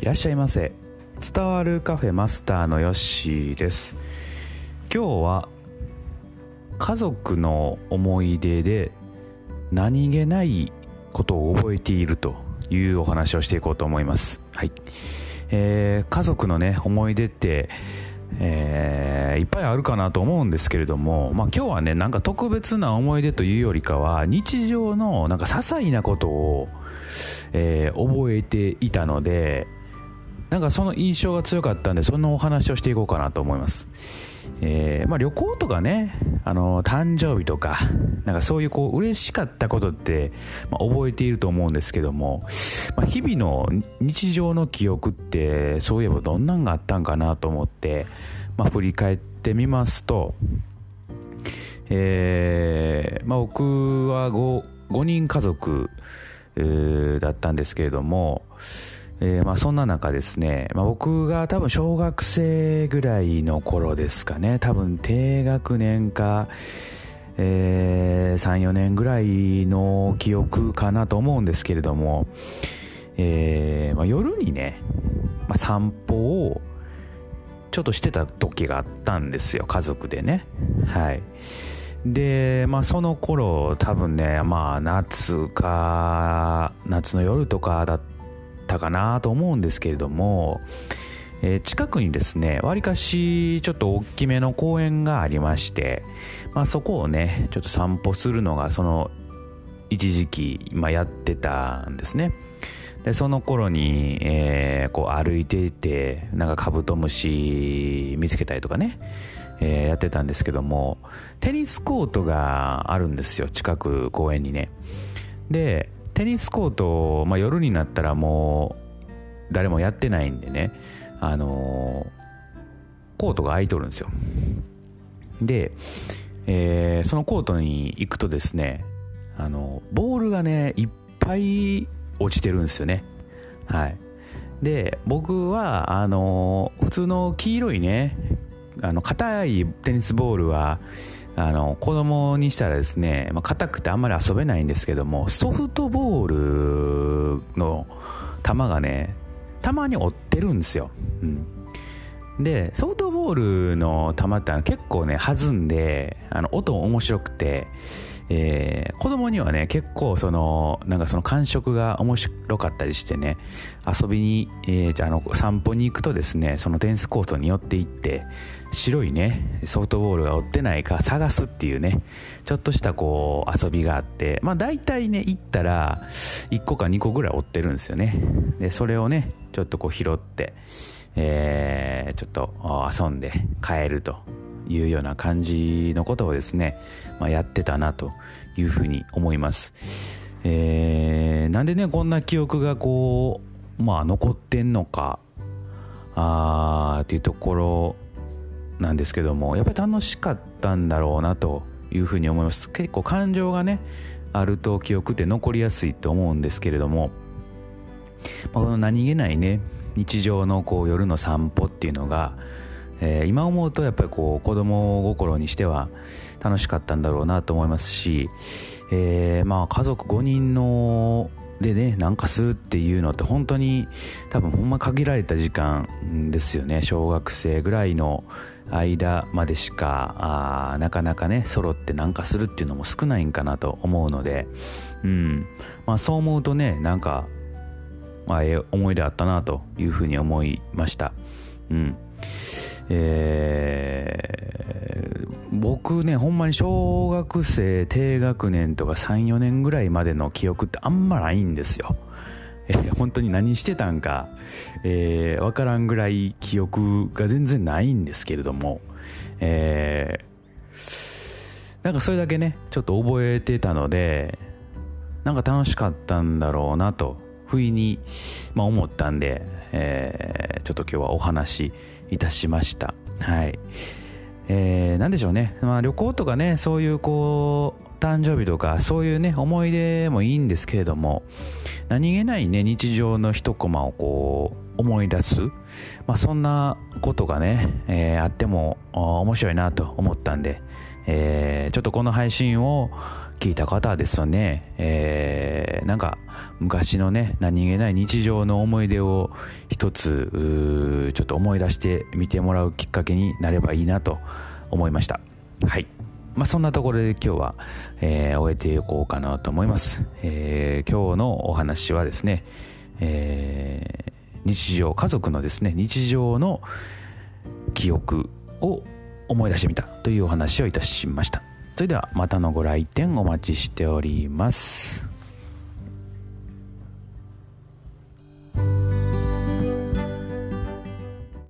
いらっしゃいませ。伝わるカフェマスターのヨッシーです。今日は家族の思い出で何気ないことを覚えているというお話をしていこうと思います。はい、えー、家族のね思い出ってえー、いっぱいあるかなと思うんですけれども、まあ、今日はねなんか特別な思い出というよりかは日常のなんか些細なことを、えー、覚えていたのでなんかその印象が強かったんでそのお話をしていこうかなと思います、えー、まあ、旅行とかねあの誕生日とかなんかそういうこう嬉しかったことって、まあ、覚えていると思うんですけども、まあ、日々の日常の記憶ってそういえばどんなんがあったんかなと思って、まあ、振り返ってみますとえー、まあ、僕は 5, 5人家族だったんですけれども、えー、まあそんな中ですね、まあ、僕が多分小学生ぐらいの頃ですかね多分低学年か、えー、34年ぐらいの記憶かなと思うんですけれども、えーまあ、夜にね、まあ、散歩をちょっとしてた時があったんですよ家族でね。はい。でまあその頃多分ねまあ夏か夏の夜とかだったったかなと思うんですけれども、えー、近くにですねわりかしちょっと大きめの公園がありまして、まあ、そこをねちょっと散歩するのがその一時期、まあ、やってたんですね。でその頃に、えー、こう歩いていてなんかカブトムシ見つけたりとかね、えー、やってたんですけどもテニスコートがあるんですよ近く公園にね。でテニスコート、まあ、夜になったらもう誰もやってないんでね、あのー、コートが空いとるんですよ。で、えー、そのコートに行くとですねあのボールがねいっぱい落ちてるんですよね。はい。で僕はあのー、普通の黄色いねあの硬いテニスボールはあの子供にしたらですね、まあ、硬くてあんまり遊べないんですけどもソフトボールの球がねたまに折ってるんですよ、うん、でソフトボールの球って結構ね弾んであの音面白くてえー、子供にはね結構そのなんかその感触が面白かったりしてね遊びに、えー、あの散歩に行くとですねそのテニスコートに寄っていって白いねソフトボールが追ってないか探すっていうねちょっとしたこう遊びがあってまあ大体ね行ったら1個か2個ぐらい追ってるんですよね。でそれをねちょっとこう拾って、えー、ちょっと遊んで帰ると。いうような感じのことをですね、まあ、やってたなというふうに思います。えー、なんでねこんな記憶がこうまあ残ってんのかあーっていうところなんですけどもやっぱり楽しかったんだろうなというふうに思います結構感情がねあると記憶って残りやすいと思うんですけれども、まあ、この何気ないね日常のこう夜の散歩っていうのがえー、今思うとやっぱりこう子供心にしては楽しかったんだろうなと思いますし、えー、まあ家族5人のでねなんかするっていうのって本当に多分ほんま限られた時間ですよね。小学生ぐらいの間までしかあなかなかね揃ってなんかするっていうのも少ないんかなと思うので、うん。まあ、そう思うとねなんか、まあ、ええ思い出あったなというふうに思いました。うん。えー、僕ねほんまに小学生低学年とか34年ぐらいまでの記憶ってあんまないんですよ。えー、本当に何してたんか、えー、分からんぐらい記憶が全然ないんですけれども、えー、なんかそれだけねちょっと覚えてたのでなんか楽しかったんだろうなと不意に、まあ、思ったんで、えー、ちょっと今日はお話しいたしました。はい。えー、何でしょうね、まあ、旅行とかねそういうこう誕生日とかそういうね思い出もいいんですけれども何気ないね日常の一コマをこう思い出す、まあ、そんなことがね、えー、あっても面白いなと思ったんで、えー、ちょっとこの配信を聞いた方ですよね、えー、なんか昔のね何気ない日常の思い出を一つちょっと思い出してみてもらうきっかけになればいいなと思いました。はい。まあ、そんなところで今日は、えー、終えていこうかなと思います、えー、今日のお話はですね、えー、日常家族のですね日常の記憶を思い出してみたというお話をいたしました。それではまたのご来店お待ちしております。